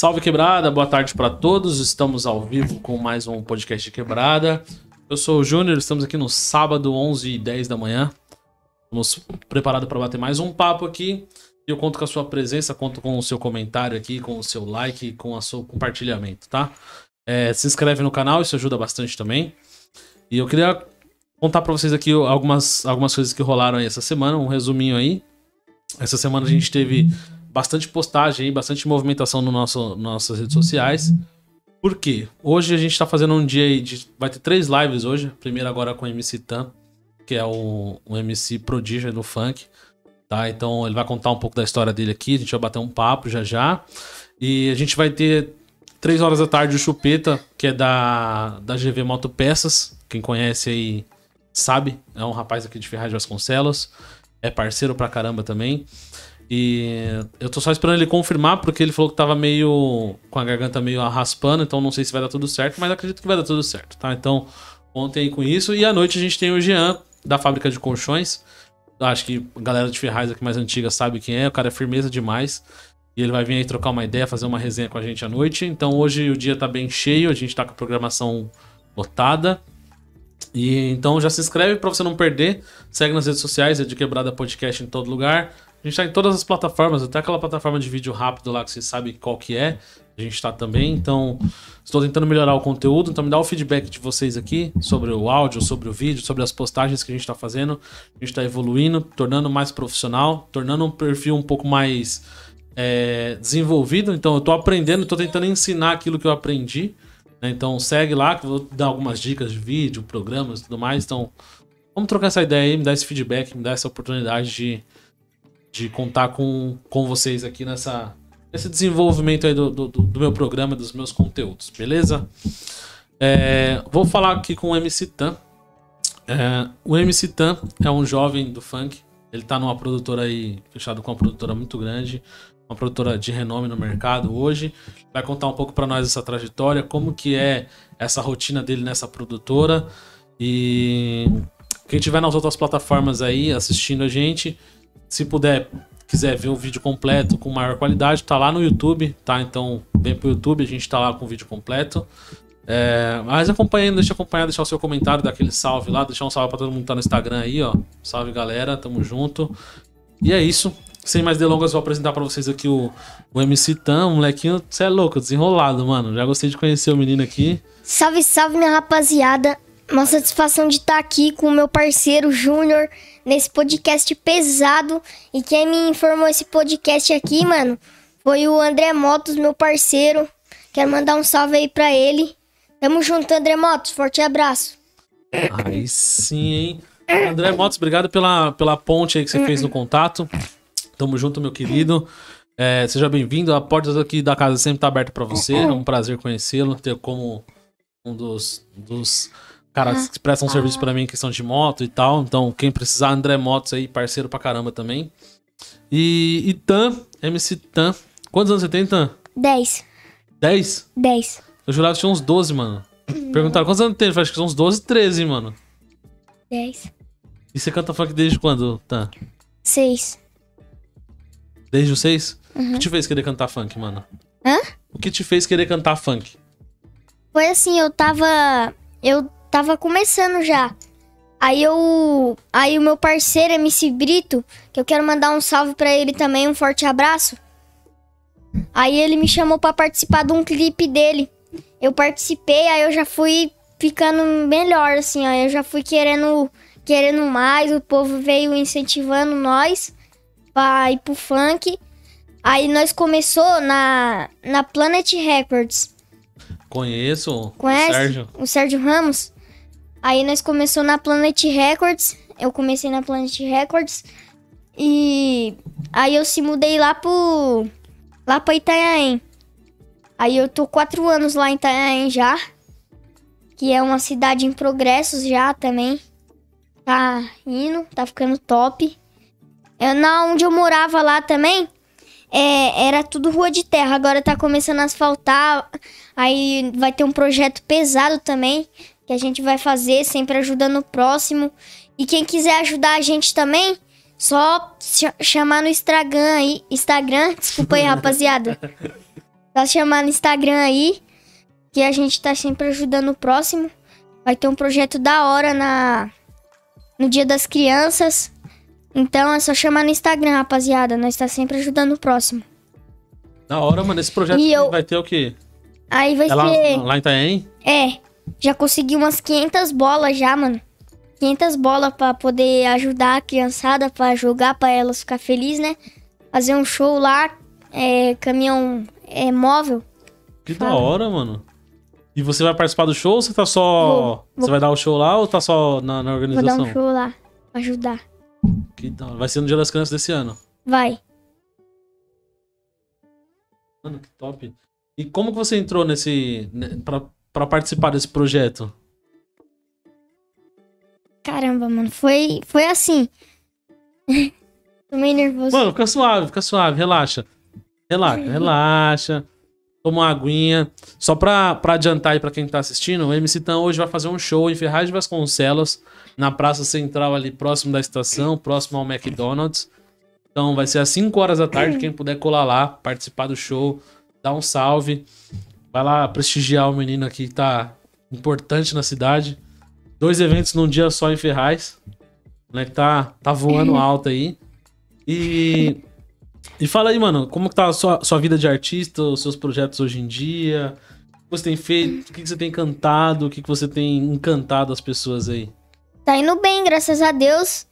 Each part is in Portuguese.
Salve quebrada, boa tarde para todos. Estamos ao vivo com mais um podcast de quebrada. Eu sou o Júnior, estamos aqui no sábado, 11 e 10 da manhã. Estamos preparados para bater mais um papo aqui. E eu conto com a sua presença, conto com o seu comentário aqui, com o seu like, com o seu compartilhamento, tá? É, se inscreve no canal, isso ajuda bastante também. E eu queria contar para vocês aqui algumas, algumas coisas que rolaram aí essa semana, um resuminho aí. Essa semana a gente teve bastante postagem aí, bastante movimentação no nosso, nossas redes sociais. Por quê? Hoje a gente tá fazendo um dia aí de. Vai ter três lives hoje. A primeira agora com o MC Tan, que é o, o MC prodígio do funk. Tá? Então ele vai contar um pouco da história dele aqui. A gente vai bater um papo já já. E a gente vai ter três horas da tarde o Chupeta, que é da, da GV Moto Peças. Quem conhece aí sabe. É um rapaz aqui de Ferraz de Vasconcelos. É parceiro pra caramba também. E eu tô só esperando ele confirmar, porque ele falou que tava meio. com a garganta meio raspando, então não sei se vai dar tudo certo, mas acredito que vai dar tudo certo, tá? Então, ontem aí com isso. E à noite a gente tem o Jean, da fábrica de colchões. Acho que a galera de Ferraz aqui mais antiga sabe quem é, o cara é firmeza demais. E ele vai vir aí trocar uma ideia, fazer uma resenha com a gente à noite. Então hoje o dia tá bem cheio, a gente tá com a programação lotada. E então já se inscreve para você não perder. Segue nas redes sociais, é de Quebrada Podcast em todo lugar. A gente tá em todas as plataformas, até aquela plataforma de vídeo rápido lá que você sabe qual que é. A gente tá também, então estou tentando melhorar o conteúdo, então me dá o feedback de vocês aqui sobre o áudio, sobre o vídeo, sobre as postagens que a gente tá fazendo. A gente tá evoluindo, tornando mais profissional, tornando um perfil um pouco mais é, desenvolvido. Então eu tô aprendendo, tô tentando ensinar aquilo que eu aprendi. Né? Então segue lá que eu vou dar algumas dicas de vídeo, programas e tudo mais. Então vamos trocar essa ideia aí, me dar esse feedback, me dar essa oportunidade de de contar com, com vocês aqui nessa, nesse desenvolvimento aí do, do, do meu programa, dos meus conteúdos, beleza? É, vou falar aqui com o MC Tan. É, o MC Tan é um jovem do funk. Ele tá numa produtora aí, fechado com uma produtora muito grande, uma produtora de renome no mercado hoje. Vai contar um pouco para nós essa trajetória, como que é essa rotina dele nessa produtora. E quem tiver nas outras plataformas aí assistindo a gente, se puder, quiser ver o vídeo completo com maior qualidade, tá lá no YouTube, tá? Então vem pro YouTube, a gente tá lá com o vídeo completo. É, mas acompanhando, deixa acompanhar, deixar o seu comentário, dar aquele salve lá, deixar um salve pra todo mundo que tá no Instagram aí, ó. Salve galera, tamo junto. E é isso. Sem mais delongas, vou apresentar para vocês aqui o, o MC Tan, um molequinho, você é louco, desenrolado, mano. Já gostei de conhecer o menino aqui. Salve, salve, minha rapaziada. Uma satisfação de estar aqui com o meu parceiro Júnior nesse podcast pesado. E quem me informou esse podcast aqui, mano, foi o André Motos, meu parceiro. Quero mandar um salve aí pra ele. Tamo junto, André Motos. Forte abraço. Aí sim, hein? André Motos, obrigado pela, pela ponte aí que você fez no contato. Tamo junto, meu querido. É, seja bem-vindo. A porta aqui da casa sempre tá aberta para você. É um prazer conhecê-lo, ter como um dos, dos caras que prestam um serviço para mim em questão de moto e tal. Então, quem precisar, André Motos aí, parceiro pra caramba também. E, e Tan, MC Tan. Quantos anos você tem, Tan? 10. 10? 10. Eu jurava que tinha uns 12, mano. Perguntaram quantos anos tem? Eu acho que são uns 12, 13, mano. 10. E você canta funk desde quando, Tan? 6. Desde os 6? O que te fez querer cantar funk, mano? Hã? O que te fez querer cantar funk? Foi assim, eu tava. Eu tava começando já. Aí eu. Aí o meu parceiro, MC Brito, que eu quero mandar um salve pra ele também, um forte abraço. Aí ele me chamou pra participar de um clipe dele. Eu participei, aí eu já fui ficando melhor, assim, ó. Eu já fui querendo, querendo mais, o povo veio incentivando nós pra ir pro funk. Aí nós começou na, na Planet Records. Conheço. Conhece? O Sérgio. O Sérgio Ramos. Aí nós começou na Planet Records. Eu comecei na Planet Records. E aí eu se mudei lá pro. lá pra Itanhaém. Aí eu tô quatro anos lá em Itanhaém já. Que é uma cidade em progressos já também. Tá indo, tá ficando top. Eu, na onde eu morava lá também, é, era tudo rua de terra. Agora tá começando a asfaltar. Aí vai ter um projeto pesado também que a gente vai fazer, sempre ajudando o próximo. E quem quiser ajudar a gente também, só ch chamar no Instagram aí. Instagram, desculpa aí, rapaziada. Só chamar no Instagram aí, que a gente tá sempre ajudando o próximo. Vai ter um projeto da hora na no Dia das Crianças. Então é só chamar no Instagram, rapaziada. Nós tá sempre ajudando o próximo. Da hora, mano. Esse projeto eu- vai ter o quê? Aí vai É lá, ser. lá em Itaém? É, já consegui umas 500 bolas já, mano. 500 bolas pra poder ajudar a criançada pra jogar, pra elas ficar felizes, né? Fazer um show lá, é, caminhão é, móvel. Que da Fala. hora, mano. E você vai participar do show ou você tá só. Vou, vou. Você vai dar o show lá ou tá só na, na Vou dar organização? um show lá, pra ajudar. Que da hora. Vai ser no Dia das Crianças desse ano. Vai. Mano, que top. E como que você entrou nesse. né, pra, pra participar desse projeto? Caramba, mano, foi, foi assim. Tô meio nervoso. Mano, fica suave, fica suave, relaxa. Relaxa, relaxa. Toma uma aguinha. Só pra, pra adiantar aí pra quem tá assistindo, o MC Tan hoje vai fazer um show em Ferraz de Vasconcelos, na Praça Central ali, próximo da estação, próximo ao McDonald's. Então vai ser às 5 horas da tarde, quem puder colar lá, participar do show, dar um salve. Vai lá prestigiar o menino aqui que tá importante na cidade. Dois eventos num dia só em Ferraz. O moleque tá, tá voando alto aí. E, e fala aí, mano, como que tá a sua, sua vida de artista, os seus projetos hoje em dia? O que você tem feito? O que, que você tem cantado? O que, que você tem encantado as pessoas aí? Tá indo bem, graças a Deus.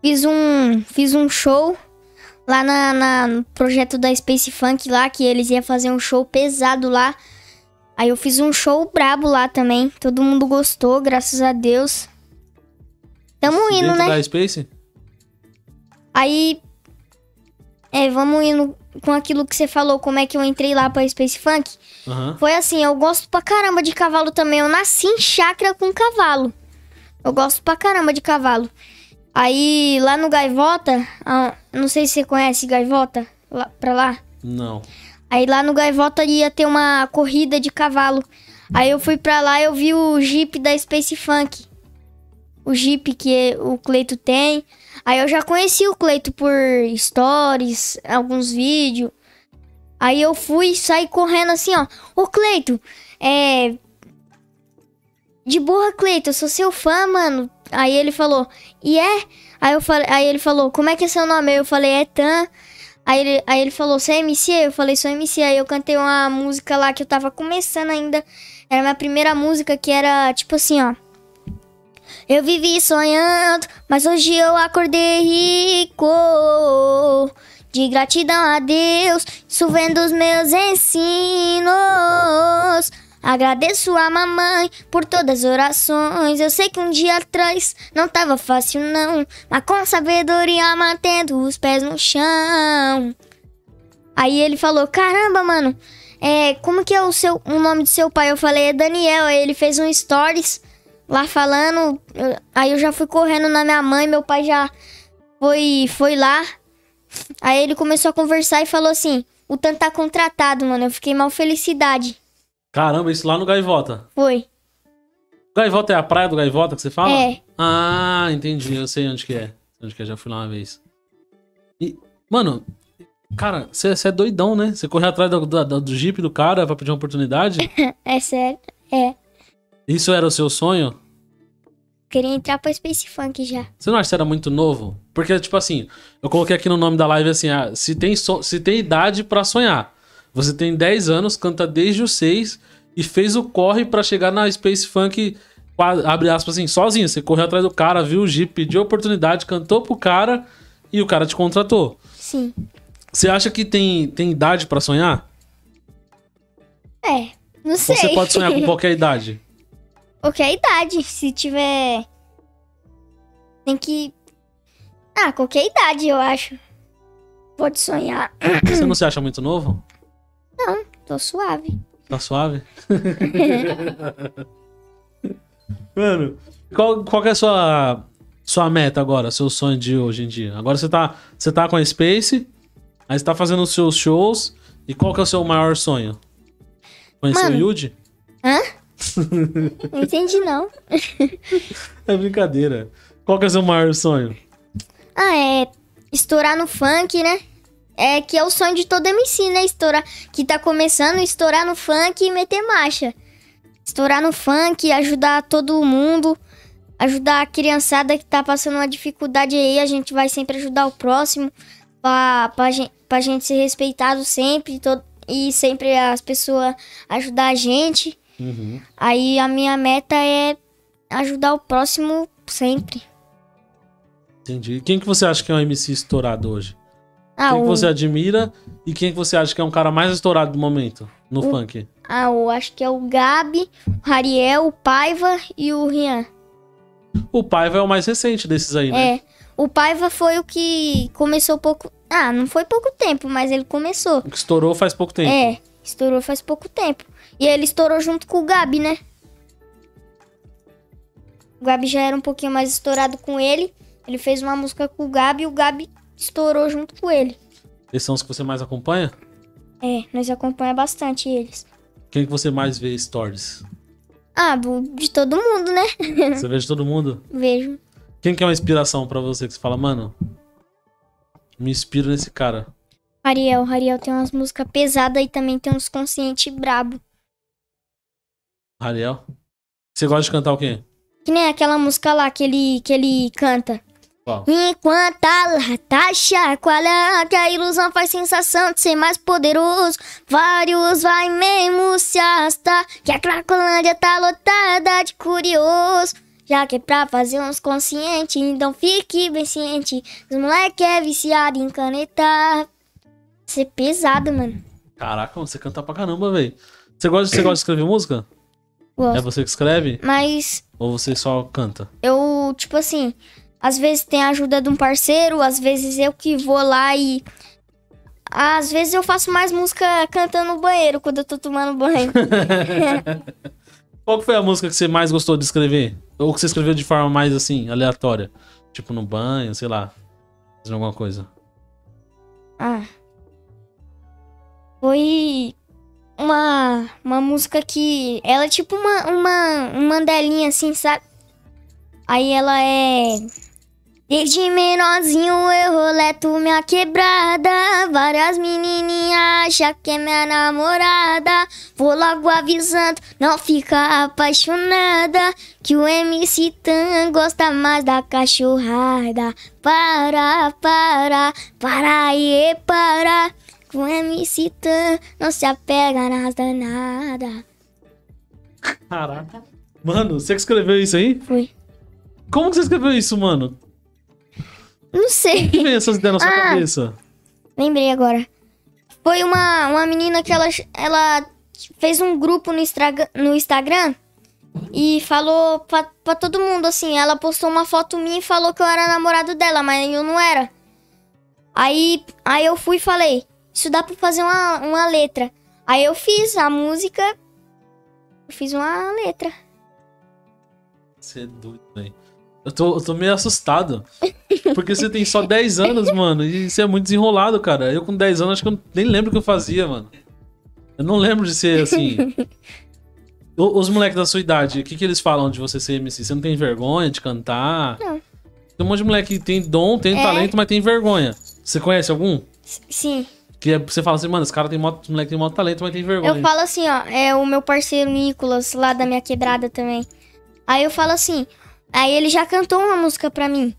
Fiz um, fiz um show lá na, na- no projeto da Space Funk lá, que eles iam fazer um show pesado lá. Aí eu fiz um show brabo lá também. Todo mundo gostou, graças a Deus. Tamo indo, Dentro né? da Space? Aí. É, vamos indo com aquilo que você falou, como é que eu entrei lá pra Space Funk. Aham. Foi assim, eu gosto pra caramba de cavalo também. Eu nasci em chácara com cavalo. Eu gosto pra caramba de cavalo. Aí lá no Gaivota, ah, não sei se você conhece Gaivota, lá, pra lá. Não. Aí lá no Gaivota ia ter uma corrida de cavalo. Aí eu fui pra lá e eu vi o Jeep da Space Funk. O Jeep que o Cleito tem. Aí eu já conheci o Cleito por stories, alguns vídeos. Aí eu fui saí correndo assim, ó. Ô Cleito, é. De boa, Cleito, eu sou seu fã, mano. Aí ele falou, e é? Aí, eu aí ele falou, como é que é seu nome? Aí eu falei, é Tan. Aí ele, aí ele falou, você é MC? Eu falei, sou MC. Aí eu cantei uma música lá que eu tava começando ainda. Era a minha primeira música que era tipo assim, ó. Eu vivi sonhando, mas hoje eu acordei rico. De gratidão a Deus, isso vem dos meus ensinos. Agradeço a mamãe por todas as orações. Eu sei que um dia atrás não tava fácil, não. Mas com sabedoria mantendo os pés no chão. Aí ele falou: Caramba, mano, é, como que é o, seu, o nome do seu pai? Eu falei: É Daniel. Aí ele fez um stories lá falando. aí eu já fui correndo na minha mãe, meu pai já foi, foi lá. Aí ele começou a conversar e falou assim: O Tan tá contratado, mano. Eu fiquei mal felicidade. Caramba, isso lá no Gaivota. Foi. Gaivota é a praia do Gaivota que você fala? É. Ah, entendi. Eu sei onde que é. Onde que é, já fui lá uma vez. E, mano, cara, você é doidão, né? Você correu atrás do, do, do Jeep do cara pra pedir uma oportunidade? É sério. É. Isso era o seu sonho? Queria entrar pra Space Funk já. Você não acha que você era muito novo? Porque, tipo assim, eu coloquei aqui no nome da live assim, ah, se, tem so- se tem idade pra sonhar. Você tem 10 anos, canta desde os 6 e fez o corre pra chegar na Space Funk, abre aspas assim, sozinho. Você correu atrás do cara, viu o Jeep, pediu oportunidade, cantou pro cara e o cara te contratou. Sim. Você acha que tem, tem idade pra sonhar? É. Não Ou sei. você pode sonhar com qualquer idade? Qualquer idade. Se tiver. Tem que. Ah, qualquer idade, eu acho. Pode sonhar. Você não se acha muito novo? Tô suave. Tá suave? Mano, qual, qual é a sua, sua meta agora, seu sonho de hoje em dia? Agora você tá, você tá com a Space, aí você tá fazendo os seus shows, e qual que é o seu maior sonho? Conhecer Mano. o Yuji? Hã? Não entendi, não. É brincadeira. Qual que é o seu maior sonho? Ah, é. Estourar no funk, né? É que é o sonho de todo MC, né? Estourar. Que tá começando, estourar no funk e meter marcha. Estourar no funk, ajudar todo mundo. Ajudar a criançada que tá passando uma dificuldade aí. A gente vai sempre ajudar o próximo. Pra, pra, gente, pra gente ser respeitado sempre. Todo, e sempre as pessoas ajudar a gente. Uhum. Aí a minha meta é ajudar o próximo sempre. Entendi. Quem que você acha que é um MC estourado hoje? Ah, quem que o, você admira e quem que você acha que é um cara mais estourado do momento no funk? ah, o- acho que é o Gabi, o Rariel, o Paiva e o Rian. O Paiva é o mais recente desses aí, né? É. O Paiva foi o que começou pouco. Ah, não foi pouco tempo, mas ele começou. O que estourou faz pouco tempo. É, estourou faz pouco tempo. E ele estourou junto com o Gabi, né? O Gabi já era um pouquinho mais estourado com ele. Ele fez uma música com o Gabi e o Gabi estourou junto com ele. Esses são os que você mais acompanha? É, nós acompanhamos bastante eles. Quem que você mais vê stories? Ah, de todo mundo, né? Você vê de todo mundo? Vejo. Quem que é uma inspiração pra você que você fala, mano? Me inspiro nesse cara. Ariel, Ariel tem umas músicas pesadas e também tem uns consciente brabo. Ariel. Você gosta de cantar o quê? Que nem aquela música lá que ele, que ele canta. Enquanto a lata chacoalha, que a ilusão faz sensação de ser mais poderoso. Vários vai mesmo se arrastar, que a Cracolândia tá lotada de curioso. Já que é pra fazer uns conscientes, então fique bem ciente. Os moleque é viciado em canetar. Ser pesado, mano. Caraca, você canta pra caramba, velho. Você gosta, você gosta de escrever música? É Gosto. você que escreve? Mas Ou você só canta? eu, tipo assim, às vezes tem a ajuda de um parceiro, às vezes eu que vou lá e. Às vezes eu faço mais música cantando no banheiro quando eu tô tomando banho. Qual foi a música que você mais gostou de escrever? Ou que você escreveu de forma mais assim, aleatória? Tipo no banho, sei lá. Fazendo alguma coisa. ah. Foi uma, uma música que. Ela é tipo uma, uma, um mandelinha assim, sabe? Aí ela é. Desde menorzinho eu roleto minha quebrada. Várias menininhas acham que é minha namorada. Vou logo avisando, não fica apaixonada. Que o MC Tan gosta mais da cachorrada. Para, para, para e para. Que o MC Tan não se apega nas danadas. Caraca. Mano, você que escreveu isso aí? Foi. Como que você escreveu isso, mano? Não sei. Que essas ideias na sua Ah. cabeça? Lembrei agora. Foi uma, uma menina que ela, ela fez um grupo no, Instagram- no Instagram e falou pra, pra todo mundo assim. Ela postou uma foto minha e falou que eu era namorado dela, mas eu não era. Aí, aí eu fui e falei: Isso dá pra fazer uma, uma letra. Aí eu fiz a música. Eu fiz uma letra. Você é doido, velho. Eu tô, eu tô meio assustado. Porque você tem só 10 anos, mano. E você é muito desenrolado, cara. Eu com 10 anos acho que eu nem lembro o que eu fazia, mano. Eu não lembro de ser assim. O- Os moleques da sua idade, o que, que eles falam de você ser MC? Você não tem vergonha de cantar? Não. Tem um monte de moleque que tem dom, tem É. talento, mas tem vergonha. Você conhece algum? Sim. Que é- você fala assim, mano, esse cara tem mó, esse moleque tem mó talento, mas tem vergonha. Eu falo assim, ó, é o meu parceiro Nicolas, lá da minha quebrada também. Aí eu falo assim, aí ele já cantou uma música pra mim.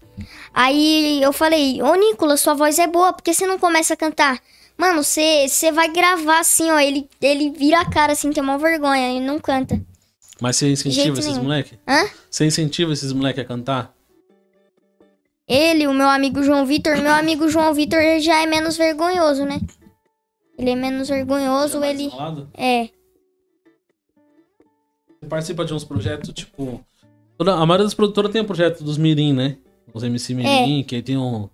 Aí eu falei, ô Nicolas, sua voz é boa, por que você não começa a cantar? Mano, você vai gravar assim, ó, ele, ele vira a cara assim, tem uma vergonha, ele não canta. Mas você incentiva esses nenhum. moleque? Hã? Você incentiva esses moleque a cantar? Ele, o meu amigo João Vitor, meu amigo João Vitor ele já é menos vergonhoso, né? Ele é menos vergonhoso, ele... desenrolado? É, Você participa de uns projetos, tipo. Toda- a maioria das produtoras tem um projeto dos Mirim, né? Os MC Mirim, que aí tem um.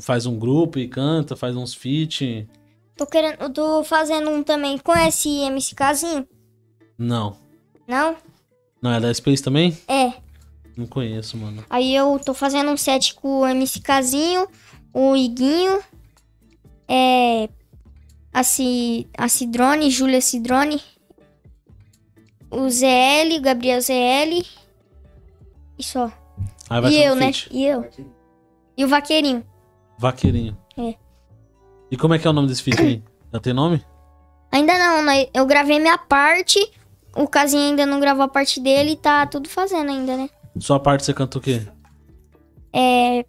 Faz um grupo e canta, faz uns feat. tô querendo, eu tô fazendo um também, conhece MC Casinho? Não. Não? Não, é da Space também? É. Não conheço, mano. Aí eu tô fazendo um set com o MC Casinho, o Iguinho, é, a, Ci, a Cidrone, Júlia Cidrone, o ZL, o Gabriel ZL e só. Aí vai e ser eu, um né? feat. E eu. E o Vaqueirinho. Vaqueirinho. É. E como é que é o nome desse feat aí? Já tem nome? Ainda não, né? Eu gravei minha parte. O Casinha ainda não gravou a parte dele e tá tudo fazendo ainda, né? Sua parte você canta o quê? É.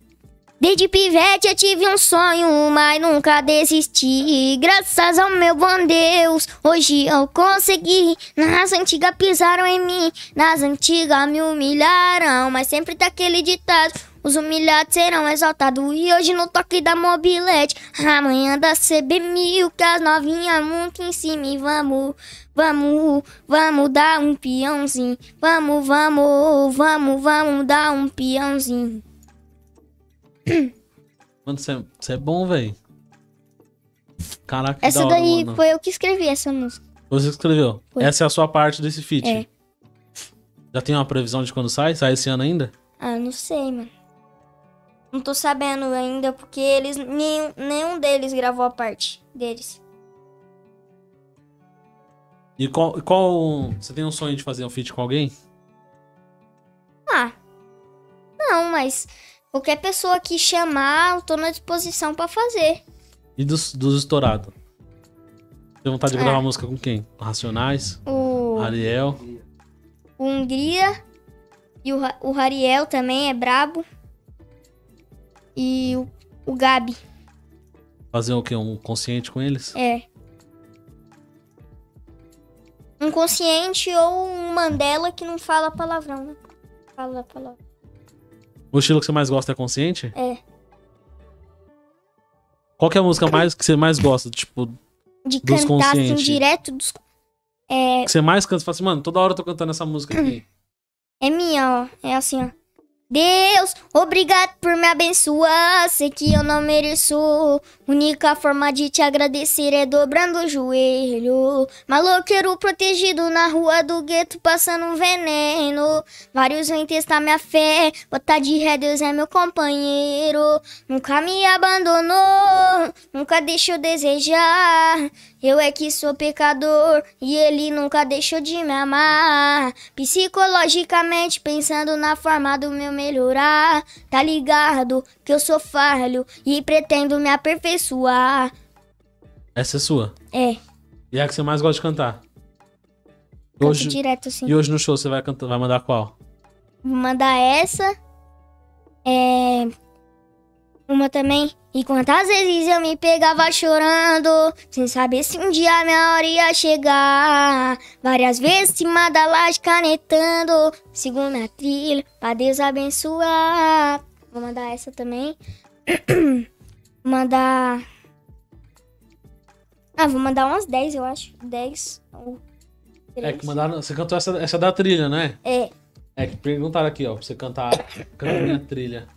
Desde pivete eu tive um sonho, mas nunca desisti. Graças ao meu bom Deus, hoje eu consegui. Nas antigas pisaram em mim, nas antigas me humilharam. Mas sempre daquele ditado: os humilhados serão exaltados. E hoje no toque da mobilete, amanhã da CB1000, que as novinhas muito em cima. E vamos, vamos, vamos dar um peãozinho. Vamos, vamos, vamos, vamos dar um peãozinho. Mano, você é, é bom, velho. Caraca, Essa da hora, daí mano. foi eu que escrevi essa música. Você escreveu. Foi. Essa é a sua parte desse feat. É. Já tem uma previsão de quando sai? Sai esse ano ainda? Ah, não sei, mano. Não tô sabendo ainda, porque eles. Nenhum, nenhum deles gravou a parte deles. E qual, qual. Você tem um sonho de fazer um feat com alguém? Ah. Não, mas qualquer pessoa que chamar, eu tô na disposição pra fazer. E dos, dos estourados? Tem vontade de É. gravar música com quem? Racionais? O, Ariel? o Hungria e o, o Rariel também é brabo. E o, o Gabi, Fazer o quê? Um consciente com eles? é. Um consciente ou um Mandela que não fala palavrão, né? Fala palavrão. O estilo que você mais gosta é consciente? É. Qual que é a música mais que você mais gosta? Tipo, De Dos cantar assim direto dos. É, que você mais canta? Você fala assim, mano, toda hora eu tô cantando essa música aqui. É minha, ó. É assim, ó. Deus, obrigado por me abençoar. Sei que eu não mereço. Única forma de te agradecer é dobrando o joelho. Maloqueiro protegido na rua do gueto, passando um veneno. Vários vêm testar minha fé. Botar de ré, Deus é meu companheiro. Nunca me abandonou, nunca deixou desejar. Eu é que sou pecador e ele nunca deixou de me amar. Psicologicamente pensando na forma do meu melhorar. Tá ligado que eu sou falho e pretendo me aperfeiçoar. Essa é sua. É, E é a que você mais gosta de cantar. canto Hoje, direto assim. e hoje no show você vai cantar, vai mandar qual? Vou mandar essa. É. Uma também. E quantas vezes eu me pegava chorando, sem saber se um dia a minha hora ia chegar. Várias vezes cima da laje canetando, minha trilha pra Deus abençoar. Vou mandar essa também. Vou mandar. Ah, vou mandar umas 10, eu acho. 10 ou É 3. que mandaram. Você cantou essa, essa da trilha, né? É, É que perguntaram aqui, ó, pra você cantar. Canta minha trilha.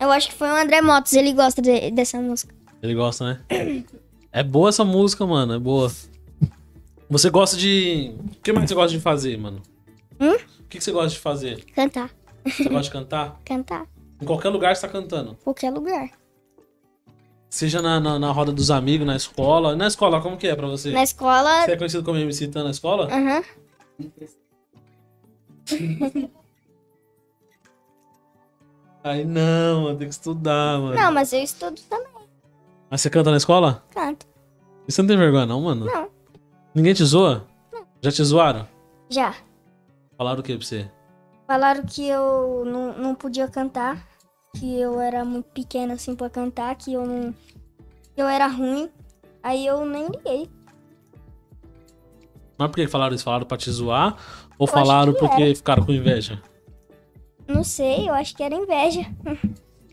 Eu acho que foi o André Motos, ele gosta de- dessa música. Ele gosta, né? É boa essa música, mano. É boa. Você gosta de. O que mais você gosta de fazer, mano? Hum? O que você gosta de fazer? Cantar. Você gosta de cantar? Cantar. Em qualquer lugar você tá cantando. Qualquer lugar. Seja na, na, na roda dos amigos, na escola. Na escola, como que é pra você? Na escola. Você é conhecido como MC Tan na escola? Aham. Aí não, mano, tem que estudar, mano. Não, mas eu estudo também. Mas você canta na escola? Canto. E você não tem vergonha, não, mano? Não. Ninguém te zoa? Já te zoaram? Já. Falaram o que pra você? Falaram que eu não, não podia cantar. Que eu era muito pequena assim pra cantar. Que eu não. Que eu era ruim. Aí eu nem liguei. Mas por que falaram isso? Falaram pra te zoar? Ou acho falaram que porque ficaram com inveja? Não sei, eu acho que era inveja.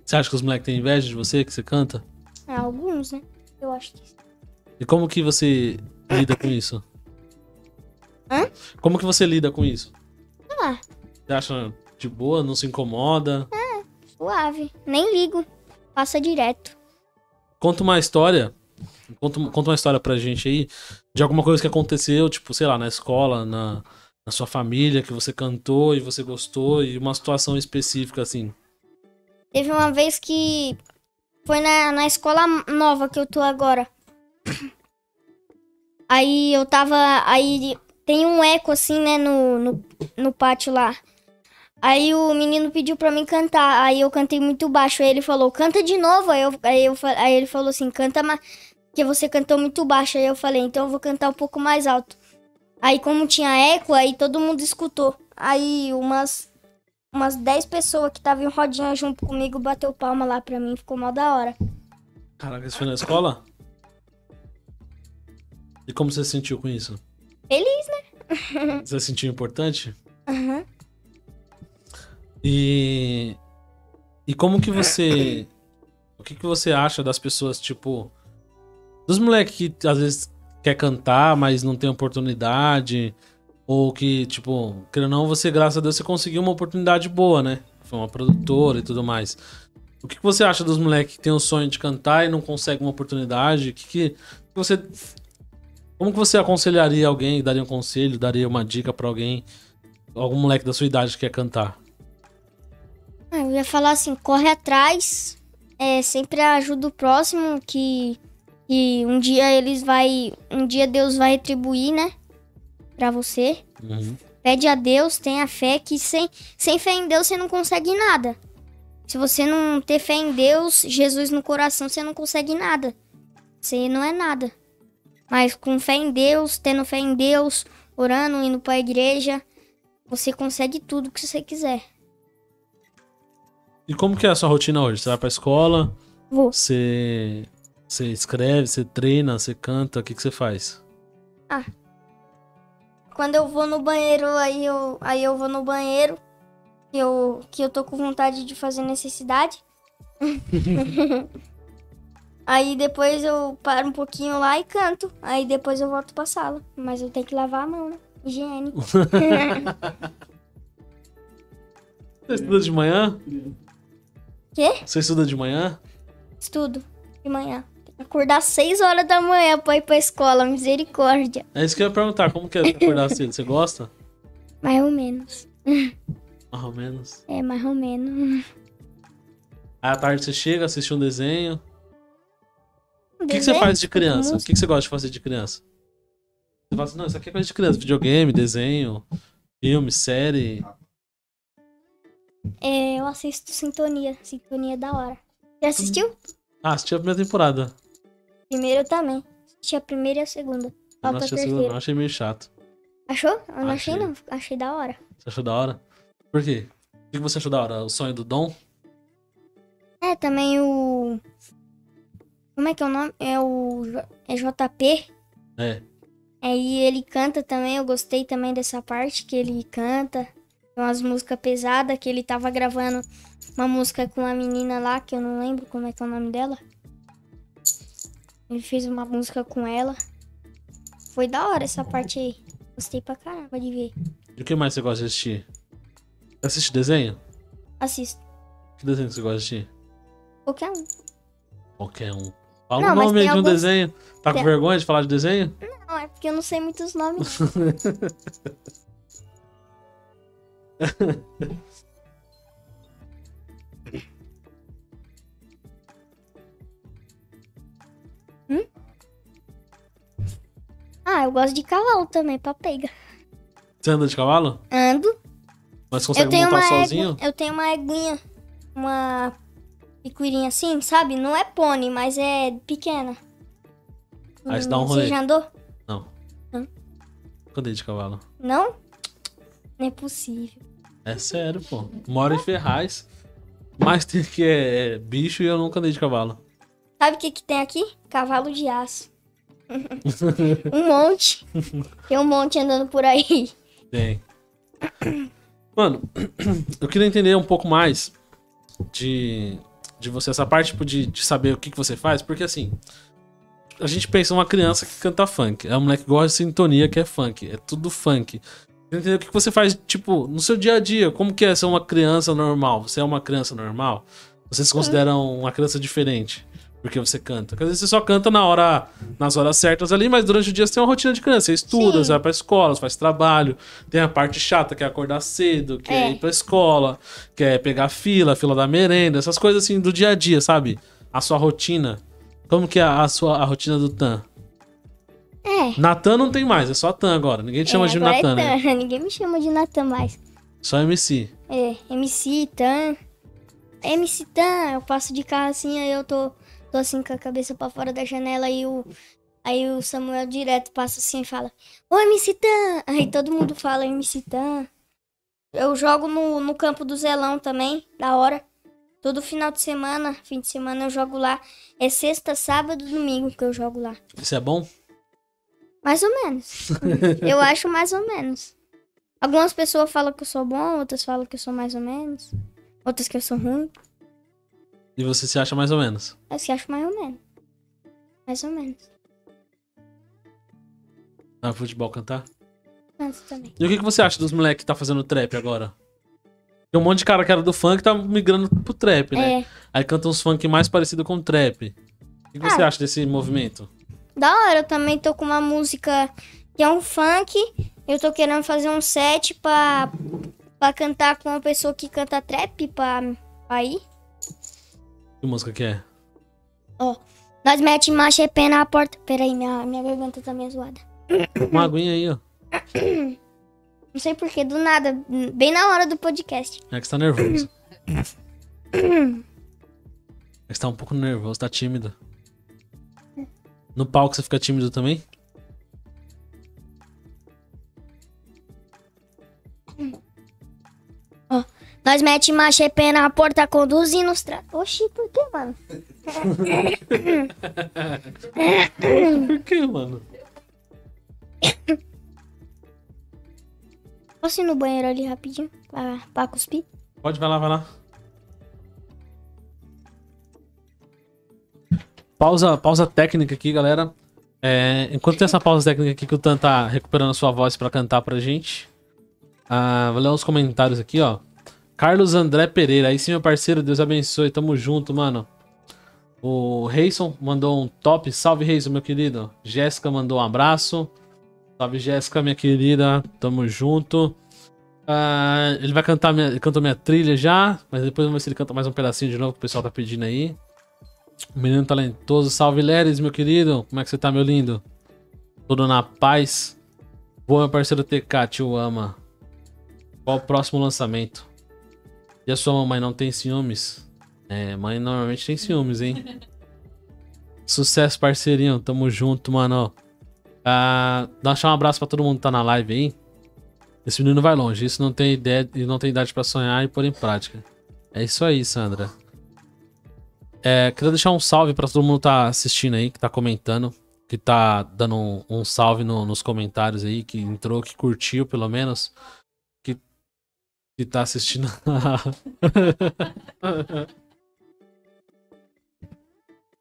Você acha que os moleques têm inveja de você, que você canta? Ah, alguns, né? Eu acho que. E como que você lida com isso? Hã? Como que você lida com isso? Ah, Você acha de boa, não se incomoda? suave. Nem ligo. Passa direto. Conta uma história. Conta, conta uma história pra gente aí de alguma coisa que aconteceu, tipo, sei lá, na escola, na, na sua família, que você cantou e você gostou, e uma situação específica assim. Teve uma vez que foi na, na escola nova que eu tô agora. Aí eu tava. Aí tem um eco assim, né, no, no, no pátio lá. Aí o menino pediu pra mim cantar. Aí eu cantei muito baixo. Aí ele falou, canta de novo. Aí, eu, aí, eu, aí ele falou assim, canta mais. Porque você cantou muito baixo. Aí eu falei, então eu vou cantar um pouco mais alto. Aí como tinha eco, aí todo mundo escutou. Aí umas. Umas 10 pessoas que estavam em rodinha junto comigo bateu palma lá pra mim. Ficou mal da hora. Caraca, isso foi na escola? E como você se sentiu com isso? Feliz, né? Você se sentiu importante? Aham. E. E como que você. O que, que você acha das pessoas, tipo. Dos moleques que às vezes quer cantar, mas não tem oportunidade. Ou que, tipo, querendo ou não, você, graças a Deus, você conseguiu uma oportunidade boa, né? Foi uma produtora e tudo mais. O que, você acha dos moleques que tem o sonho de cantar e não consegue uma oportunidade? O que, que você. Como que você aconselharia alguém, daria um conselho, daria uma dica pra alguém, algum moleque da sua idade que quer cantar? Ah, Eu ia falar assim, corre atrás, é, sempre ajuda o próximo, que, que um dia eles vai, um dia Deus vai retribuir, né, pra você. Uhum. Pede a Deus, tenha fé, que sem, sem fé em Deus você não consegue nada. Se você não ter fé em Deus, Jesus no coração, você não consegue nada. Você não é nada. Mas com fé em Deus, tendo fé em Deus, orando, indo pra igreja, você consegue tudo que você quiser. E como que é a sua rotina hoje? Você vai pra escola, Vou. você, você escreve, você treina, você canta, o que, que você faz? Quando eu vou no banheiro, aí eu, aí eu vou no banheiro, que eu, que eu tô com vontade de fazer necessidade. aí depois eu paro um pouquinho lá e canto. Aí depois eu volto pra sala. Mas eu tenho que lavar a mão, né? Higiene. Você estuda de manhã? Quê? Você estuda de manhã? Estudo de manhã. Acordar às 6 horas da manhã pra ir pra escola. Misericórdia. É isso que eu ia perguntar, como que é acordar cedo? Você gosta? Mais ou menos. Mais ou menos. É, mais ou menos. Aí à tarde você chega, assiste um desenho. Um O que, que você faz de criança? O que, que você gosta de fazer de criança? Você fala assim, não, isso aqui é coisa de criança. Videogame, desenho, filme, série. É, eu assisto Sintonia. Sintonia é da hora. Já assistiu? Ah, assisti a primeira temporada. Primeiro também. Assisti a primeira e a segunda. Eu não assisti a segunda, não. Achei meio chato. Achou? Eu não achei, Achei. não. Achei da hora. Você achou da hora? Por quê? O que você achou da hora? O sonho do Dom? É, também o... Como é que é o nome? É o... É JP. É. Aí ele canta também. Eu gostei também dessa parte que ele canta. Tem umas músicas pesadas que ele tava gravando uma música com uma menina lá, que eu não lembro como é que é o nome dela. Ele fez uma música com ela. Foi da hora essa parte aí. Gostei pra caramba de ver. E o que mais você gosta de assistir? Assiste desenho? Assisto. Que desenho você gosta de assistir? Qualquer um. Qualquer um. Fala Não, o nome de um alguns- desenho. Tá com tem- vergonha de falar de desenho? Não, é porque eu não sei muitos nomes. Ah, eu gosto de cavalo também, pra pegar. Você anda de cavalo? Ando. Mas consegue montar sozinho? égua, eu tenho uma eguinha, uma picurinha assim, sabe? Não é pônei, mas é pequena. Aí você dá um Hum, rolê. Você já andou? Não. Nunca andei de cavalo. Não? Não é possível. É sério, pô. Moro em Ferraz. Mas tem que é, é bicho e eu nunca andei de cavalo. Sabe o que que tem aqui? Cavalo de aço. Um monte. Tem um monte andando por aí. Tem. Mano, eu queria entender um pouco mais de, de você, essa parte tipo, de, de saber o que, que você faz, porque assim, a gente pensa uma criança que canta funk, é um moleque que gosta de sintonia que é funk, é tudo funk. Eu queria entender o que, que você faz, tipo, no seu dia a dia, como que é ser uma criança normal? Você é uma criança normal? Você se considera uma criança diferente? Porque você canta. Porque às vezes você só canta na hora, nas horas certas ali, mas durante o dia você tem uma rotina de criança. Você estuda, Sim. você vai pra escola, você faz trabalho. Tem a parte chata, que é acordar cedo, que é, É. ir pra escola, que é pegar fila, fila da merenda, essas coisas assim do dia a dia, sabe? A sua rotina. Como que é a sua a rotina do Tan? É. Natan não tem mais, é só Tan agora. Ninguém te chama é, de Natan, é né? Ninguém me chama de Natan mais. Só MC. É, MC Tan. MC Tan, eu passo de carro assim, aí eu tô, tô assim com a cabeça pra fora da janela e o. Aí o Samuel direto passa assim e fala: Ô MC Tan! Aí todo mundo fala MC Tan. Eu jogo no, no campo do Zelão também, da hora. Todo final de semana, fim de semana eu jogo lá. É sexta, sábado, domingo que eu jogo lá. Isso é bom? Mais ou menos. eu acho mais ou menos. Algumas pessoas falam que eu sou bom, outras falam que eu sou mais ou menos. Outras que eu sou ruim. E você se acha mais ou menos? Eu se acho mais ou menos. Mais ou menos. Ah, futebol cantar? Canto também. E o que, que você acha dos moleques que tá fazendo trap agora? Tem um monte de cara que era do funk tá migrando pro trap, né? É. Aí canta uns funk mais parecido com trap. O que, que você Ah. acha desse movimento? Da hora, eu também tô com uma música que é um funk. Eu tô querendo fazer um set pra, pra cantar com uma pessoa que canta trap pra, pra ir. Que música que é? Nós mete marcha e pé na porta. Peraí, minha, minha garganta tá meio zoada. Uma aguinha aí, ó. Não sei porquê, do nada, bem na hora do podcast. É que você tá nervoso. É que você tá um pouco nervoso, tá tímido. No palco você fica tímido também? Nós mete marcha e pé na porta, conduzindo os tra... Oxi, por que, mano? Por que, mano? Posso ir no banheiro ali rapidinho? Pra, pra cuspir? Pode, vai lá, vai lá. Pausa, pausa técnica aqui, galera. É, enquanto tem essa pausa técnica aqui que o Tan tá recuperando a sua voz pra cantar pra gente. Ah, vou ler uns comentários aqui, ó. Carlos André Pereira, aí sim, meu parceiro, Deus abençoe, tamo junto, mano. O Reison mandou um top, salve Reison, meu querido. Jéssica mandou um abraço. Salve Jéssica, minha querida, tamo junto. Ah, ele vai cantar minha, ele cantou minha trilha já, mas depois vamos ver se ele canta mais um pedacinho de novo que o pessoal tá pedindo aí. Menino talentoso, salve Leres, meu querido. Como é que você tá, meu lindo? Tudo na paz. Boa, meu parceiro TK, te ama. Qual o próximo lançamento? E a sua mamãe não tem ciúmes? É, mãe normalmente tem ciúmes, hein? Sucesso, parceirinho. Tamo junto, mano. Ah, deixar um abraço pra todo mundo que tá na live aí. Esse menino vai longe. Isso não tem ideia e não tem idade pra sonhar e pôr em prática. É isso aí, Sandra. É, queria deixar um salve pra todo mundo que tá assistindo aí, que tá comentando, que tá dando um, um salve no- nos comentários aí, que entrou, que curtiu pelo menos, que tá assistindo.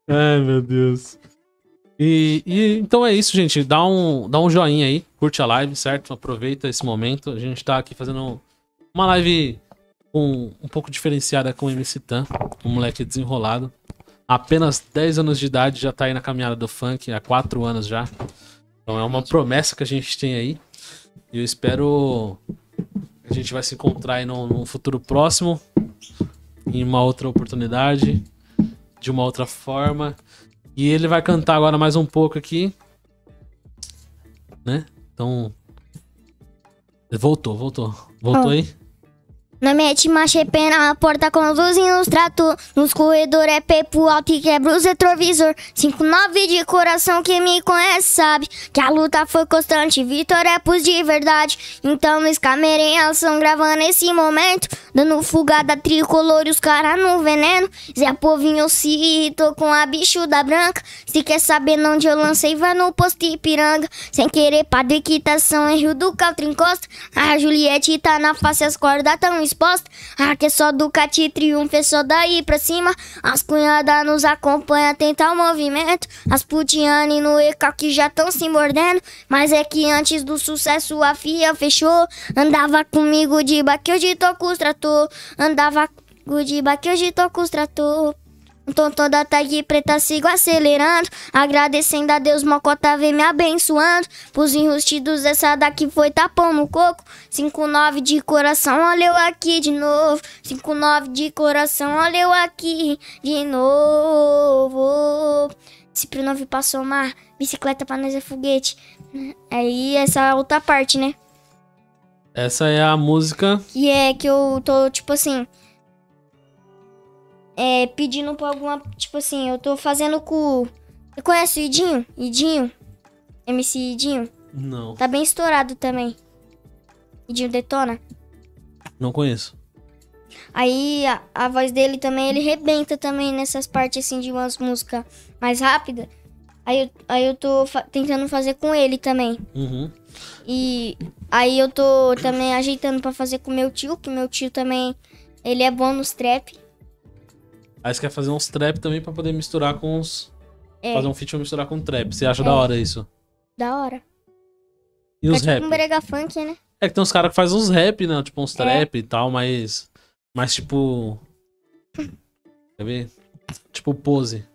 Ai, meu Deus. E, e então é isso, gente. Dá um, dá um joinha aí, curte a live, certo? Aproveita esse momento. A gente tá aqui fazendo uma live com, um pouco diferenciada com o MC Tan, um moleque desenrolado. Apenas 10 anos de idade já tá aí na caminhada do funk, há 4 anos já. Então é uma promessa que a gente tem aí. E eu espero a gente vai se encontrar aí num, num futuro próximo, em uma outra oportunidade, de uma outra forma. E ele vai cantar agora mais um pouco aqui. Né? Então. Voltou, voltou. Voltou Oh. aí? Nós mete marcha e pé na porta, conduzindo os trator. Nos corredores é pé pro alto e quebra os retrovisor. 5-9 de coração, quem me conhece sabe que a luta foi constante, vitória é pus de verdade. Então no Scamerem elas estão gravando esse momento. Dando fugada tricolor e os caras no veneno. Zé Povinho se tô com a bicho da branca. Se quer saber onde eu lancei, vai no posto Ipiranga. Sem querer, padre quitação em Rio do Caltro encosta. A Juliette tá na face, as cordas tão expostas. A que é só Ducati triunfa, é só daí pra cima. As cunhadas nos acompanham, tenta o movimento. As putiane no EK que já tão se mordendo. Mas é que antes do sucesso a FIA fechou. Andava comigo de baque, hoje tô com os trator. Andava comigo de baque, hoje tô com os trator. Então toda tag preta sigo acelerando Agradecendo a Deus, Mocota vem me abençoando Pros enrustidos, essa daqui foi tapão no coco 5-9 de coração, olha eu aqui de novo 5-9 de coração, olha eu aqui de novo Se pro 9 passou mar, bicicleta pra nós é foguete Aí essa é a outra parte, né? Essa é a música. Que é que eu tô, tipo assim. É, pedindo pra alguma. Tipo assim, eu tô fazendo com. Você conhece o Idinho? Idinho? MC Idinho? Não, Tá bem estourado também. Idinho Detona. não conheço. Aí a, a voz dele também, ele rebenta também nessas partes assim de umas músicas mais rápidas. Aí eu, aí eu tô fa- tentando fazer com ele também. Uhum. E aí eu tô também ajeitando pra fazer com meu tio, que meu tio também, ele é bom nos trap. Aí você quer fazer uns trap também pra poder misturar com os. É. Fazer um feat pra misturar com trap. Você acha da hora isso? Da hora. E os é rap? tipo um brega funk, né? É que tem uns caras que fazem uns rap, né? Tipo uns É. trap e tal, mas. Mas tipo. Quer ver? Tipo pose.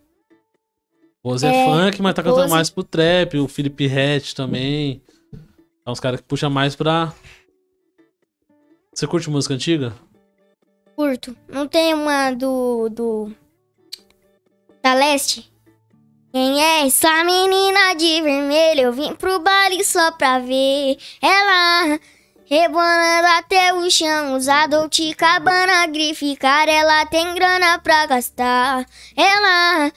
Pose é, É, funk, mas tá cantando Pose. mais pro trap. O Felipe Hatch também. É uns caras que puxam mais pra. Você curte música antiga? Curto. Não tem uma do. do. Da Leste? Quem é essa menina de vermelho? Eu vim pro baile só pra ver ela. Rebolando até o chão, usa Dolce Cabana, ela tem grana pra gastar. Ela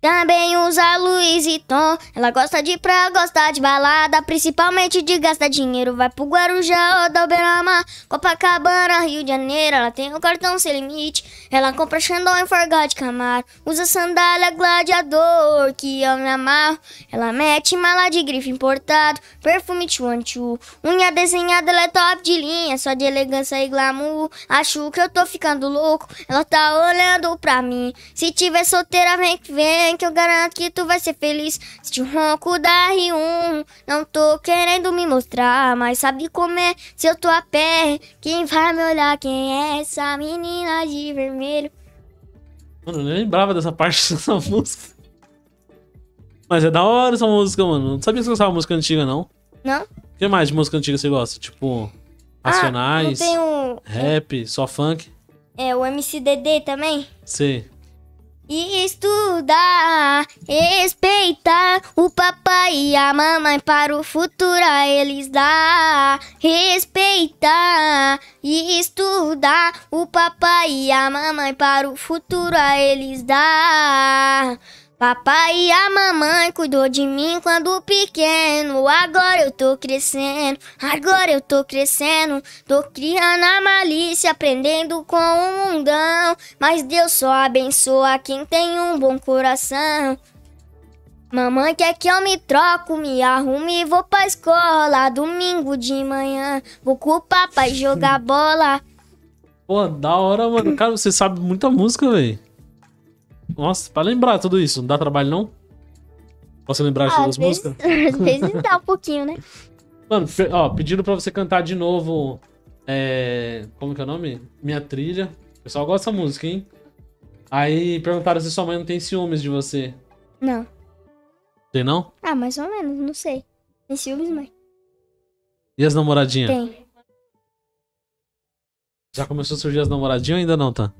também usa Louis Vuitton, ela gosta de pra gostar de balada, principalmente de gastar dinheiro. Vai pro Guarujá ou da Uberama, Copacabana, Rio de Janeiro, ela tem o cartão sem limite. Ela compra Xandão e Forgot Camaro, usa sandália gladiador, que eu me amarro. Ela mete mala de grife importado, perfume Chuanchu, unha desenhada, ela é top de linha, só de elegância e glamour. Acho que eu tô ficando louco, ela tá olhando pra mim. Se tiver solteira, vem que vem, que eu garanto que tu vai ser feliz. Se o ronco da R1, não tô querendo me mostrar, mas sabe como é se eu tô a pé. Quem vai me olhar, quem é essa menina de vermelho? Mano, eu nem lembrava dessa parte dessa música. Mas é da hora essa música, mano. Não sabia que você gostava de música antiga, não. Não? O que mais de música antiga você gosta? Tipo. Racionais, Ah, não tem um, rap, só funk. é, o MCDD também? Sei. Estudar, respeitar o papai e a mamãe para o futuro a eles dar. Respeitar e estudar o papai e a mamãe para o futuro a eles dar. Papai e a mamãe cuidou de mim quando pequeno. Agora eu tô crescendo, agora eu tô crescendo. Tô criando a malícia, aprendendo com o mundão. Mas Deus só abençoa quem tem um bom coração. Mamãe quer que eu me troco, me arrume e vou pra escola. Domingo de manhã, vou com o papai jogar bola. Pô, da hora, mano. Cara, você sabe muita música, velho. Nossa, pra lembrar tudo isso, não dá trabalho, não? Posso lembrar de Ah, todas às as vezes, músicas? às vezes dá um pouquinho, né? Mano, ó, pediram pra você cantar de novo. É. Como que é o nome? Minha trilha. O pessoal gosta dessa música, hein? Aí perguntaram se sua mãe não tem ciúmes de você. Não. Tem não? Ah, mais ou menos, não sei. Tem ciúmes, mãe? E as namoradinhas? Tem. Já começou a surgir as namoradinhas ou ainda não, tá?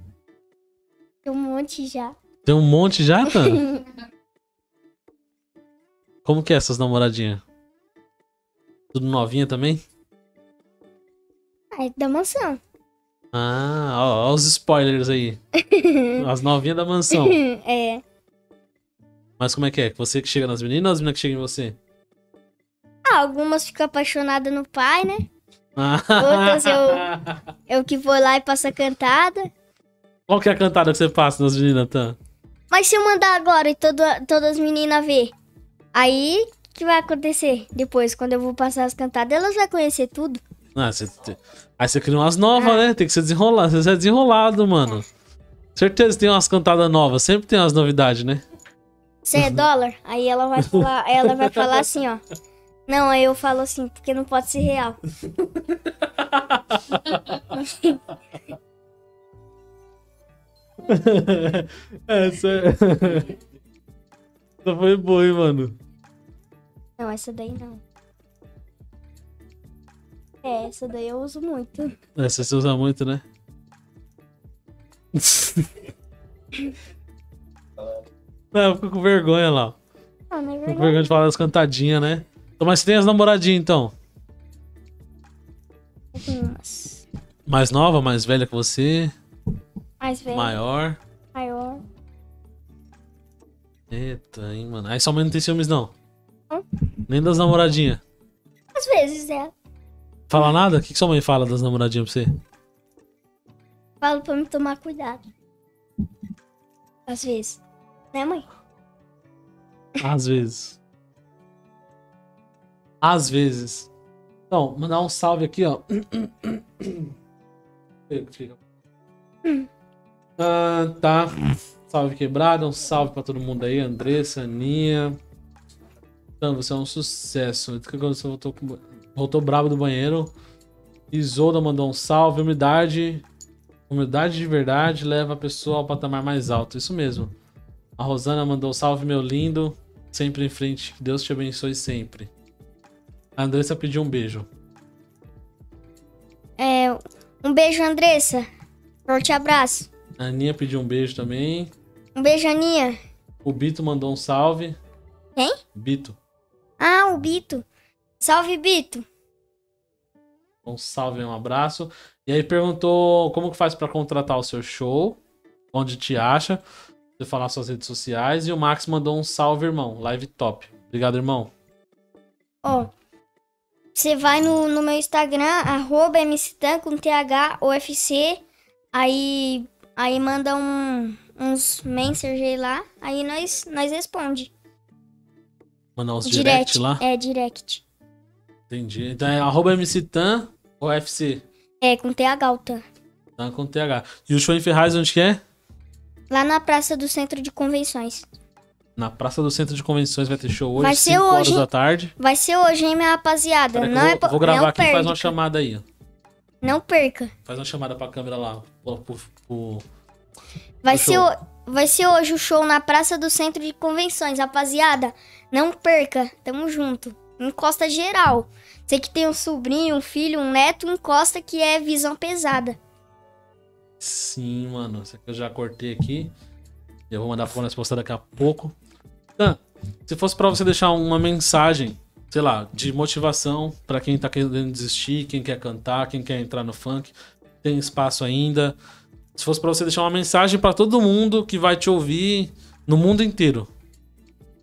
Tem um monte já. Tem um monte já, tá? Como que é essas namoradinhas? Tudo novinha também? Ah, é da mansão. Ah, ó, ó os spoilers aí. As novinhas da mansão. é. Mas como é que é? Você que chega nas meninas ou as meninas que chegam em você? Ah, algumas ficam apaixonadas no pai, né? Outras eu- Eu que vou lá e passo a cantada. Qual que é a cantada que você passa nas meninas, Tan? Mas se eu mandar agora e todo, todas as meninas ver, aí o que vai acontecer? Depois, quando eu vou passar as cantadas, elas vão conhecer tudo. Ah, você Aí você cria umas novas, né? Tem que ser desenrolado. Você é desenrolado, mano. Certeza que tem umas cantadas novas. Sempre tem umas novidades, né? Você é dólar? Aí ela vai falar, ela vai falar assim, ó. Não, aí eu falo assim, porque não pode ser real. Essa é... Essa foi boa, hein, mano. Não, essa daí não. É, essa daí eu uso muito. Essa você usa muito, né? Não, eu fico com vergonha lá. Ah, não é Fico com vergonha de falar das cantadinhas, né? Então, mas você tem as namoradinhas, então? Algumas. Mais nova, mais velha que você? Mais velha, Maior? maior. Eita, hein, mano. Aí sua mãe não tem ciúmes, não? Não. Nem das namoradinhas. Às vezes é. Fala nada? O que, que sua mãe fala das namoradinhas pra você? Falo pra me tomar cuidado. Às vezes. Né, mãe? Às vezes. Às vezes. Então, mandar um salve aqui, ó. Fica. Ah, tá. Salve quebrada, um salve pra todo mundo aí. Andressa, Aninha. Então, você é um sucesso. Que Você voltou, voltou brabo do banheiro. Isolda mandou um salve. Humildade. Humildade de verdade leva a pessoa ao patamar mais alto. Isso mesmo. A Rosana mandou salve, meu lindo. Sempre em frente. Que Deus te abençoe sempre. A Andressa pediu um beijo. É, um beijo, Andressa. Forte abraço. A Aninha pediu um beijo também. Um beijo, Aninha. O Bito mandou um salve. Quem? Bito. Ah, o Bito. Salve, Bito. Um salve, um abraço. E aí perguntou como que faz pra contratar o seu show, onde te acha, você falar suas redes sociais. E o Max mandou um salve, irmão. Live top. Obrigado, irmão. Ó, você vai no, no meu Instagram, arroba mctan com aí, aí manda um, uns mensagers lá, aí nós, nós responde. Mandar uns direct, lá. É, direct. Entendi. Então é arroba MCTan ou FC. É, com TH alta. Tá com TH. E o show em Ferraz onde que é? Lá na Praça do Centro de Convenções. Na Praça do Centro de Convenções vai ter show hoje, Vai ser 5 horas hoje, da tarde. Vai ser hoje, hein, minha rapaziada? Não eu é vou, vou gravar não aqui e faz uma chamada aí. ó. Não perca. Faz uma chamada pra câmera lá. Pro, pro- pro- Vai O ser, o- vai ser hoje o show na Praça do Centro de Convenções, rapaziada. Não perca, tamo junto. Encosta geral. Você que tem um sobrinho, um filho, um neto, encosta que é visão pesada. Sim, mano. Isso aqui eu já cortei aqui. Eu vou mandar pra nós postar daqui a pouco. Se fosse pra você deixar uma mensagem, sei lá, de motivação pra quem tá querendo desistir, quem quer cantar, quem quer entrar no funk, tem espaço ainda. Se fosse pra você deixar uma mensagem pra todo mundo que vai te ouvir no mundo inteiro,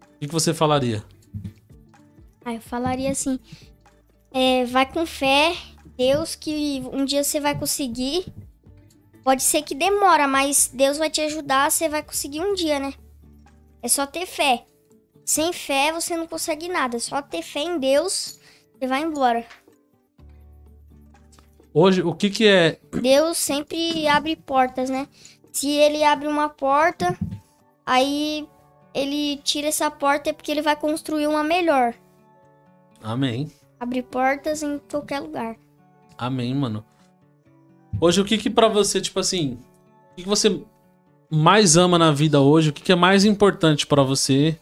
o que, que você falaria? Aí eu falaria assim: é, vai com fé, Deus, que um dia você vai conseguir. Pode ser que demora, mas Deus vai te ajudar, você vai conseguir um dia, né? É só ter fé. Sem fé você não consegue nada. É só ter fé em Deus, você vai embora. Hoje, o que que é Deus sempre abre portas, né? Se ele abre uma porta, aí ele tira essa porta é porque ele vai construir uma melhor. Amém. Abre portas em qualquer lugar. Amém, mano. Hoje, o que que pra você, tipo assim, o que, que você mais ama na vida hoje? O que, que é mais importante pra você?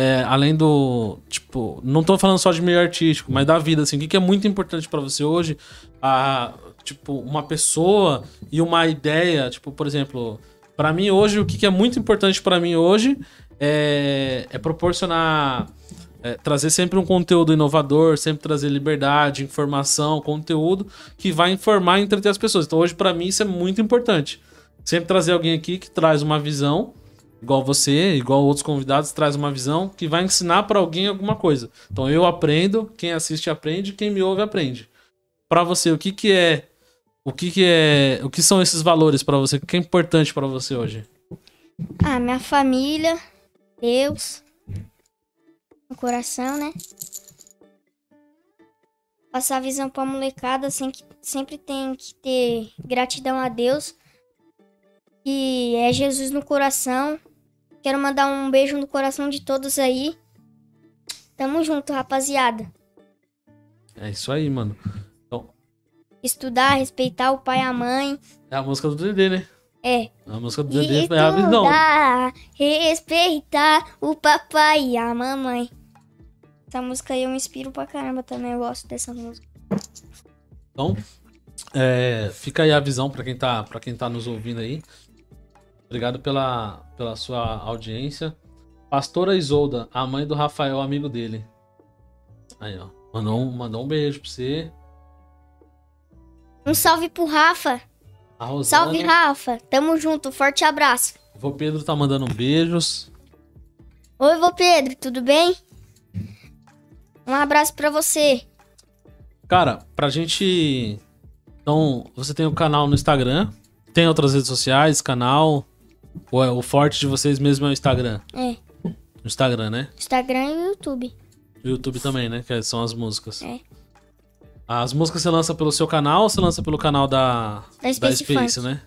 É, além do, tipo, não tô falando só de meio artístico, mas da vida, assim, o que, é muito importante pra você hoje? A, tipo, uma pessoa e uma ideia, tipo, por exemplo, pra mim hoje, o que, que é muito importante pra mim hoje é, é proporcionar é, trazer sempre um conteúdo inovador, sempre trazer liberdade, informação, conteúdo que vai informar e entreter as pessoas. Então hoje pra mim isso é muito importante. Sempre trazer alguém aqui que traz uma visão, igual você, igual outros convidados, traz uma visão que vai ensinar pra alguém alguma coisa. Então eu aprendo, quem assiste aprende, quem me ouve aprende. Pra você, o que que é o que que é, o que são esses valores pra você? O que é importante pra você hoje? Ah, minha família, Deus, no coração, né? Passar a visão pra molecada, sem que, sempre tem que ter gratidão a Deus. E é Jesus no coração. Quero mandar um beijo no coração de todos aí. Tamo junto, rapaziada. É isso aí, mano. Estudar, respeitar o pai e a mãe. É a música do Dedê, né? É. A música do Dedê é a visão. Estudar, respeitar o papai e a mamãe. Essa música aí eu me inspiro pra caramba também. Eu gosto dessa música. Então, é, fica aí a visão pra quem tá, para quem tá nos ouvindo aí. Obrigado pela, pela sua audiência. Pastora Isolda, a mãe do Rafael, amigo dele. Aí, ó. Mandou um, mandou um beijo pra você. Um salve pro Rafa. Rosana. Salve, Rafa. Tamo junto. Forte abraço. O vô Pedro tá mandando beijos. Oi, vô Pedro, tudo bem? Um abraço pra você. Cara, pra gente. Então, você tem o canal no Instagram. Tem outras redes sociais, canal. Ou é o forte de vocês mesmo é o Instagram? É, No Instagram, né? Instagram e YouTube. O YouTube também, né? Que são as músicas. É. As músicas você lança pelo seu canal ou você lança pelo canal da, Da Space Funk. né?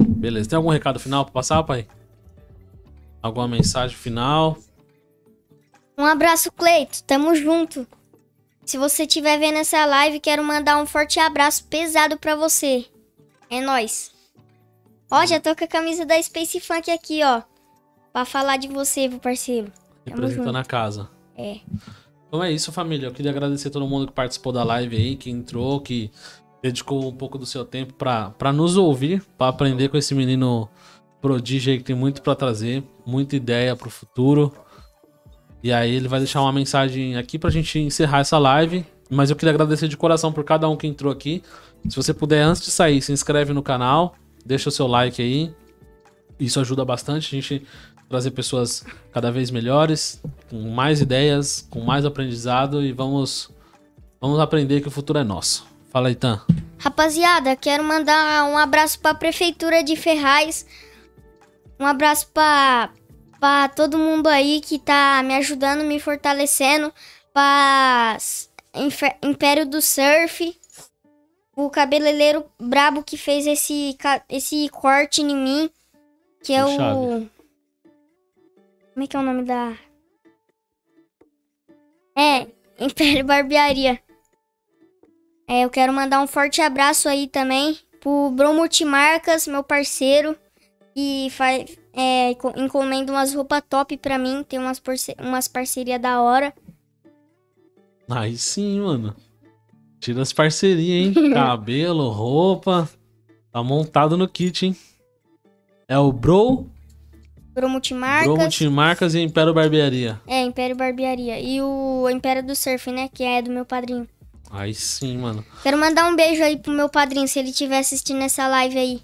Beleza. Tem algum recado final pra passar, pai? Alguma mensagem final? Um abraço, Cleito. Tamo junto. Se você estiver vendo essa live, quero mandar um forte abraço pesado pra você. É nóis. Ó, já tô com a camisa da Space Funk aqui, ó. Pra falar de você, meu parceiro. Representando a casa. É. Então é isso, família. Eu queria agradecer a todo mundo que participou da live aí, que entrou, que dedicou um pouco do seu tempo pra, pra nos ouvir, pra aprender com esse menino prodígio aí que tem muito pra trazer, muita ideia pro futuro. E aí ele vai deixar uma mensagem aqui pra gente encerrar essa live. Mas eu queria agradecer de coração por cada um que entrou aqui. Se você puder, antes de sair, se inscreve no canal, deixa o seu like aí. Isso ajuda bastante a gente trazer pessoas cada vez melhores, com mais ideias, com mais aprendizado e vamos vamos aprender que o futuro é nosso. Fala aí, Tan. Rapaziada, quero mandar um abraço pra Prefeitura de Ferraz. Um abraço pra, pra todo mundo aí que tá me ajudando, me fortalecendo. Infer- Império do Surf. O cabeleireiro brabo que fez esse, esse corte em mim. Que é O. Como é que é o nome da. É, Império Barbearia. É, eu quero mandar um forte abraço aí também pro Bro Multimarcas, meu parceiro, que faz, é, co- encomenda umas roupas top pra mim, tem umas, umas parcerias da hora. Aí sim, mano. Tira as parcerias, hein? Cabelo, roupa. Tá montado no kit, hein? É o Bro, Bro Multimarcas, Bro Multimarcas e Império Barbearia. é, Império Barbearia. E o Império do Surf, né, que é do meu padrinho. Aí sim, mano. Quero mandar um beijo aí pro meu padrinho, se ele estiver assistindo essa live aí.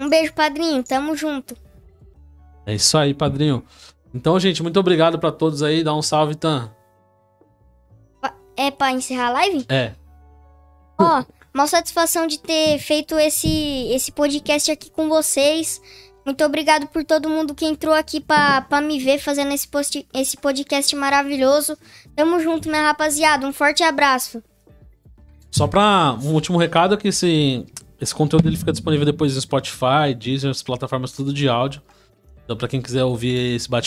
Um beijo, padrinho, tamo junto. É isso aí, padrinho. Então, gente, muito obrigado pra todos aí. Dá um salve, Tan. É pra encerrar a live? É. Ó, uma satisfação de ter feito esse, esse podcast aqui com vocês. Muito obrigado por todo mundo que entrou aqui pra me ver fazendo esse, post, esse podcast maravilhoso. Tamo junto, minha rapaziada. Um forte abraço. Só pra um último recado que esse, esse conteúdo ele fica disponível depois no Spotify, Deezer, as plataformas tudo de áudio. Então pra quem quiser ouvir esse bate